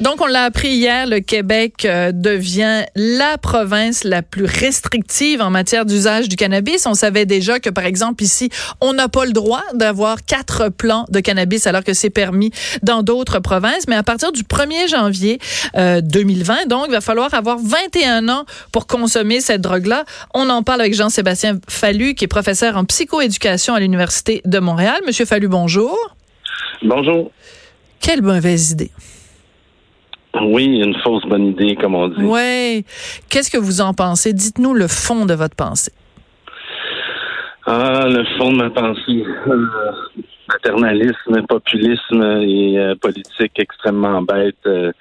Donc, on l'a appris hier, le Québec euh, devient la province la plus restrictive en matière d'usage du cannabis. On savait déjà que, par exemple, ici, on n'a pas le droit d'avoir quatre plants de cannabis alors que c'est permis dans d'autres provinces. Mais à partir du 1er janvier 2020, euh, donc, il va falloir avoir 21 ans pour consommer cette drogue-là. On en parle avec Jean-Sébastien Fallu, qui est professeur en psychoéducation à l'Université de Montréal. Monsieur Fallu, bonjour. Bonjour. Quelle mauvaise idée. Oui, une fausse bonne idée, comme on dit. Oui. Qu'est-ce que vous en pensez? Dites-nous le fond de votre pensée. Ah, le fond de ma pensée. Euh, maternalisme, populisme et euh, politique extrêmement bête. Euh,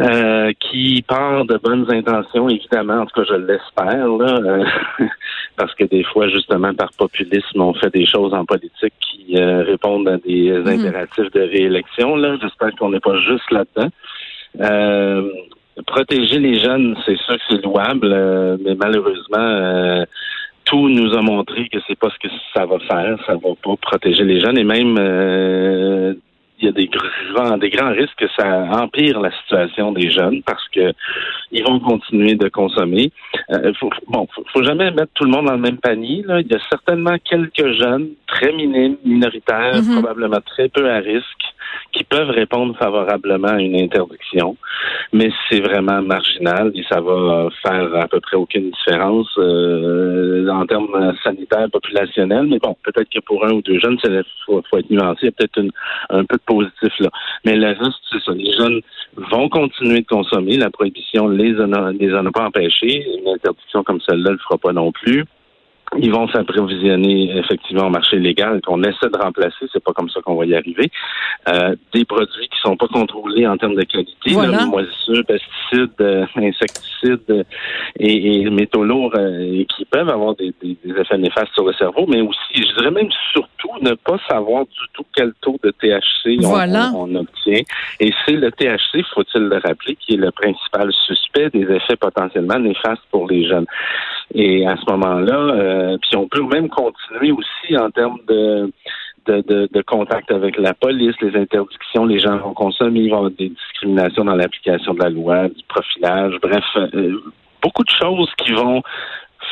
euh, qui part de bonnes intentions, évidemment, en tout cas je l'espère, là, parce que des fois, justement, par populisme, on fait des choses en politique qui répondent à des mhm. impératifs de réélection. Là, j'espère qu'on n'est pas juste là-dedans. Euh, protéger les jeunes, c'est sûr que c'est louable, euh, mais malheureusement, euh, tout nous a montré que c'est pas ce que ça va faire. Ça va pas protéger les jeunes et même il y a des grands, des grands risques que ça empire la situation des jeunes parce que ils vont continuer de consommer. Euh, faut, bon, faut, jamais mettre tout le monde dans le même panier. Là. Il y a certainement quelques jeunes très minimes, minoritaires, mm-hmm. probablement très peu à risque, qui peuvent répondre favorablement à une interdiction, mais c'est vraiment marginal et ça va faire à peu près aucune différence euh, en termes sanitaires, populationnels. Mais bon, peut-être que pour un ou deux jeunes, il faut, être nuancé, il y a peut-être un peu de positif là. Mais le reste, c'est ça. Les jeunes vont continuer de consommer. La prohibition les en les en a pas empêchés. Une interdiction comme celle-là ne le fera pas non plus ils vont s'approvisionner effectivement au marché légal qu'on essaie de remplacer, c'est pas comme ça qu'on va y arriver. Euh, des produits qui sont pas contrôlés en termes de qualité, voilà. moisissures, pesticides, euh, insecticides et, et, métaux lourds euh, et qui peuvent avoir des, des, effets néfastes sur le cerveau, mais aussi, je dirais même surtout, ne pas savoir du tout quel taux de THC on, obtient. Et c'est le THC, faut-il le rappeler, qui est le principal suspect des effets potentiellement néfastes pour les jeunes. Et à ce moment-là, euh, puis on peut même continuer aussi en termes de de, de, contact avec la police, les interdictions, les gens vont consommer, ils vont avoir des discriminations dans l'application de la loi, du profilage, bref, euh, beaucoup de choses qui vont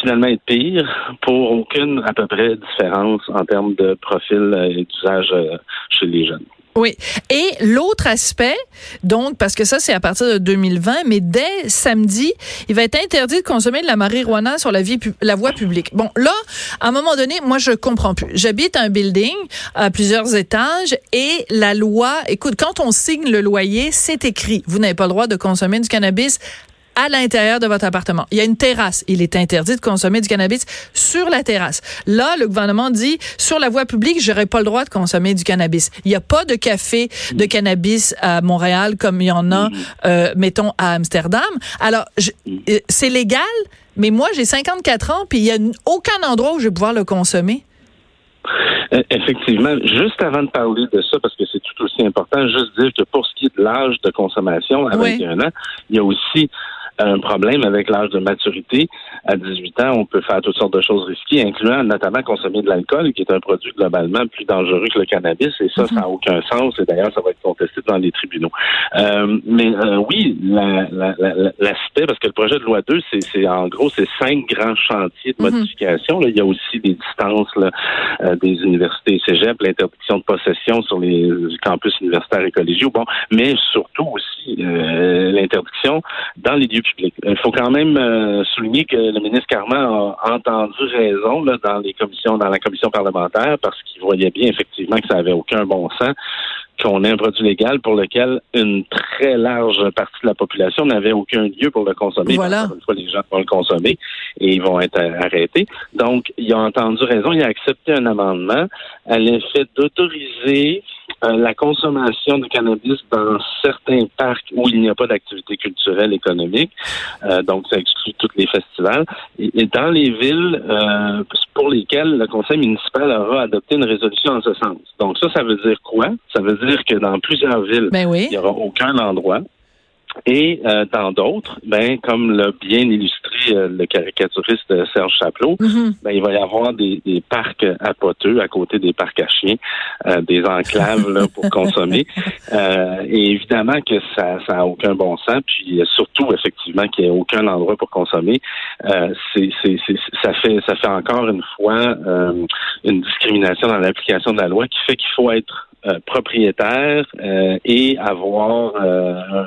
finalement être pires pour aucune à peu près différence en termes de profil et d'usage euh, chez les jeunes. Oui. Et l'autre aspect, donc, parce que ça, c'est à partir de 2020, mais dès samedi, il va être interdit de consommer de la marijuana sur la, vie, la voie publique. Bon, là, à un moment donné, moi, je comprends plus. J'habite un building à plusieurs étages et la loi, écoute, quand on signe le loyer, c'est écrit. Vous n'avez pas le droit de consommer du cannabis à l'intérieur de votre appartement. Il y a une terrasse. Il est interdit de consommer du cannabis sur la terrasse. Là, le gouvernement dit, sur la voie publique, j'aurais pas le droit de consommer du cannabis. Il n'y a pas de café de cannabis à Montréal comme il y en a, euh, mettons, à Amsterdam. Alors, euh, c'est légal, mais moi, j'ai 54 ans, puis il n'y a aucun endroit où je vais pouvoir le consommer. Euh, effectivement, juste avant de parler de ça, parce que c'est tout aussi important, juste dire que pour ce qui est de l'âge de consommation à 21 ans, il y a aussi un problème avec l'âge de maturité. À 18 ans, on peut faire toutes sortes de choses risquées, incluant notamment consommer de l'alcool, qui est un produit globalement plus dangereux que le cannabis. Et ça, ça n'a mhm. aucun sens. Et d'ailleurs, ça va être contesté dans les tribunaux. Euh, mais euh, oui, l'aspect, parce que le projet de loi 2, c'est en gros, c'est cinq grands chantiers de mhm. modification. Là, il y a aussi des distances là, euh, des universités et cégep, l'interdiction de possession sur les campus universitaires et collégiaux. Bon, mais surtout aussi l'interdiction dans les lieux il faut quand même euh, souligner que le ministre Carman a entendu raison là, dans les commissions, dans la commission parlementaire, parce qu'il voyait bien effectivement que ça avait aucun bon sens qu'on ait un produit légal pour lequel une très large partie de la population n'avait aucun lieu pour le consommer. Voilà. Une fois, les gens vont le consommer et ils vont être arrêtés. Donc, il a entendu raison, il a accepté un amendement à l'effet d'autoriser euh, la consommation de cannabis dans certains parcs où il n'y a pas d'activité culturelle économique, euh, donc ça exclut tous les festivals, et, dans les villes euh, pour lesquelles le conseil municipal aura adopté une résolution en ce sens. Donc ça, ça veut dire quoi? Ça veut dire que dans plusieurs villes, ben il n'y aura aucun endroit et euh, dans d'autres, ben comme l'a bien illustré euh, le caricaturiste Serge Chaplot, mhm. ben il va y avoir des, des, parcs à poteux à côté des parcs à chiens, euh, des enclaves là, pour consommer. et évidemment que ça ça a aucun bon sens, puis surtout effectivement qu'il n'y ait aucun endroit pour consommer. c'est, c'est, ça fait ça fait encore une fois une discrimination dans l'application de la loi qui fait qu'il faut être euh, propriétaire euh, et avoir euh,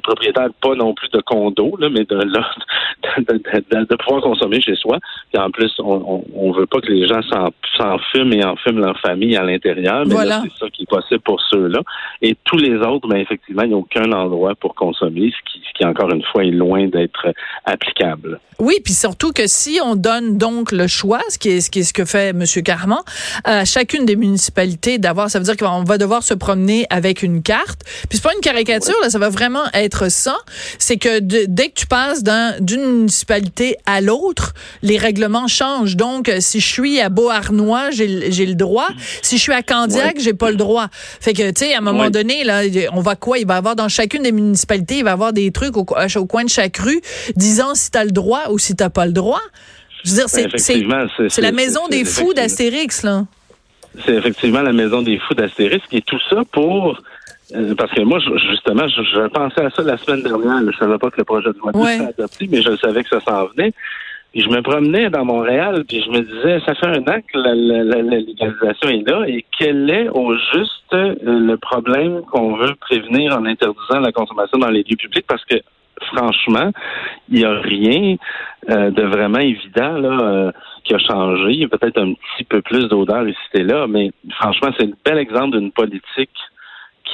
un propriétaire pas non plus de condo, là, mais de, de, de, pouvoir consommer chez soi. Et en plus, on, on, veut pas que les gens s'en fument et en fument leur famille à l'intérieur, mais c'est ça qui est possible pour ceux-là. Et tous les autres, ben effectivement, il n'y a aucun endroit pour consommer, ce qui, ce qui encore une fois est loin d'être applicable. Oui, puis surtout que si on donne donc le choix, ce qui est ce, qui est ce que fait M. Carman, à chacune des municipalités d'avoir, ça veut dire on va devoir se promener avec une carte. Puis c'est pas une caricature, là, ça va vraiment être ça. C'est que dès que tu passes d'une municipalité à l'autre, les règlements changent. Donc, euh, si je suis à Beauharnois, j'ai le droit. Si je suis à Candiac, j'ai pas le droit. Fait que, tu sais, à un moment donné, là, on va quoi? Il va y avoir dans chacune des municipalités, il va y avoir des trucs au, au coin de chaque rue disant si tu as le droit ou si t'as pas le droit. Je veux dire, c'est la maison des fous d'Astérix, là c'est effectivement la maison des fous d'Astérix et tout ça pour euh, parce que moi, justement, je, pensais à ça la semaine dernière. Je savais pas que le projet de loi ouais. serait adopté, mais je savais que ça s'en venait. Et je me promenais dans Montréal, puis je me disais, ça fait un an que la, légalisation est là, et quel est au juste euh, le problème qu'on veut prévenir en interdisant la consommation dans les lieux publics? Parce que franchement, il n'y a rien euh, de vraiment évident là, euh, qui a changé. Il y a peut-être un petit peu plus d'odeur ici et là, mais franchement, c'est un bel exemple d'une politique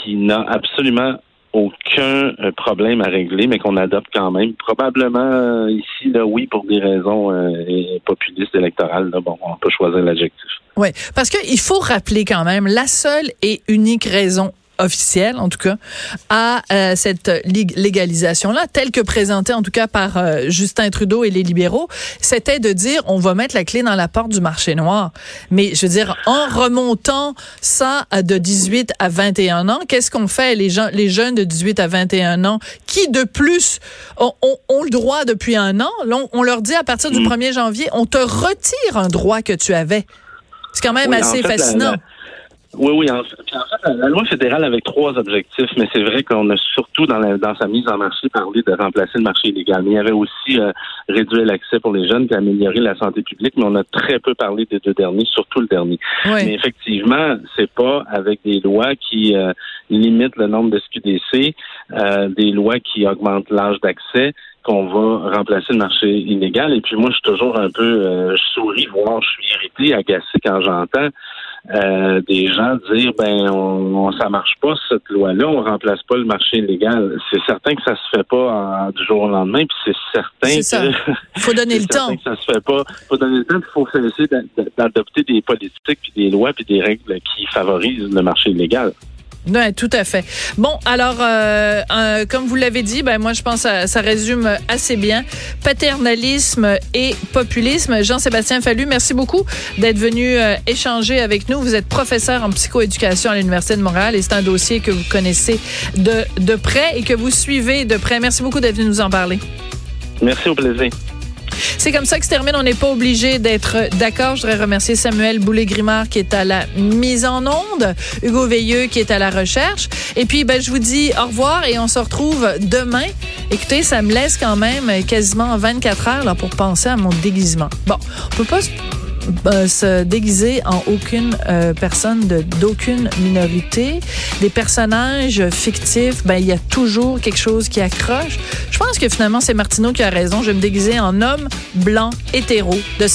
qui n'a absolument aucun euh, problème à régler, mais qu'on adopte quand même. Probablement ici, là, oui, pour des raisons populistes électorales. Là, bon, on peut choisir l'adjectif. Oui, parce qu'il faut rappeler quand même la seule et unique raison officielle, en tout cas, à euh, cette légalisation-là, telle que présentée en tout cas par euh, Justin Trudeau et les libéraux, c'était de dire on va mettre la clé dans la porte du marché noir. Mais je veux dire, en remontant ça de 18 à 21 ans, qu'est-ce qu'on fait? Les gens, les jeunes de 18 à 21 ans, qui de plus ont, ont, le droit depuis un an, on, leur dit à partir du 1er mm. janvier, on te retire un droit que tu avais. C'est quand même assez fascinant. Oui, oui. En fait, la loi fédérale avait trois objectifs, mais c'est vrai qu'on a surtout dans, dans sa mise en marché parlé de remplacer le marché illégal. Mais il y avait aussi euh, réduire l'accès pour les jeunes et améliorer la santé publique, mais on a très peu parlé des deux derniers, surtout le dernier. Mais effectivement, c'est pas avec des lois qui euh, limitent le nombre de SQDC, euh, des lois qui augmentent l'âge d'accès qu'on va remplacer le marché illégal. Et puis moi, je suis toujours un peu, euh, je souris, voire je suis irrité, agacé quand j'entends euh, des gens dire ben on, ça marche pas cette loi-là, on remplace pas le marché illégal. C'est certain que ça se fait pas du jour au lendemain, puis c'est certain ça. Il faut donner le temps. Que ça se fait pas. Il faut donner le temps, il faut essayer d'adopter des politiques, puis des lois, puis des règles qui favorisent le marché illégal. Oui, tout à fait. Bon, alors, euh, comme vous l'avez dit, ben moi, je pense que ça, résume assez bien paternalisme et populisme. Jean-Sébastien Fallu, merci beaucoup d'être venu euh, échanger avec nous. Vous êtes professeur en psychoéducation à l'Université de Montréal et c'est un dossier que vous connaissez de, de près et que vous suivez de près. Merci beaucoup d'être venu nous en parler. Merci, au plaisir. C'est comme ça que se termine. On n'est pas obligé d'être d'accord. Je voudrais remercier Samuel Boulay-Grimard qui est à la mise en onde, Hugo Veilleux qui est à la recherche. Et puis, ben, je vous dis au revoir et on se retrouve demain. Écoutez, ça me laisse quand même quasiment 24 heures là, pour penser à mon déguisement. Bon, on peut pas euh, se déguiser en aucune euh, personne d'aucune minorité. Des personnages fictifs, ben il y a toujours quelque chose qui accroche. Je pense que finalement c'est Martineau qui a raison. Je vais me déguiser en homme blanc hétéro de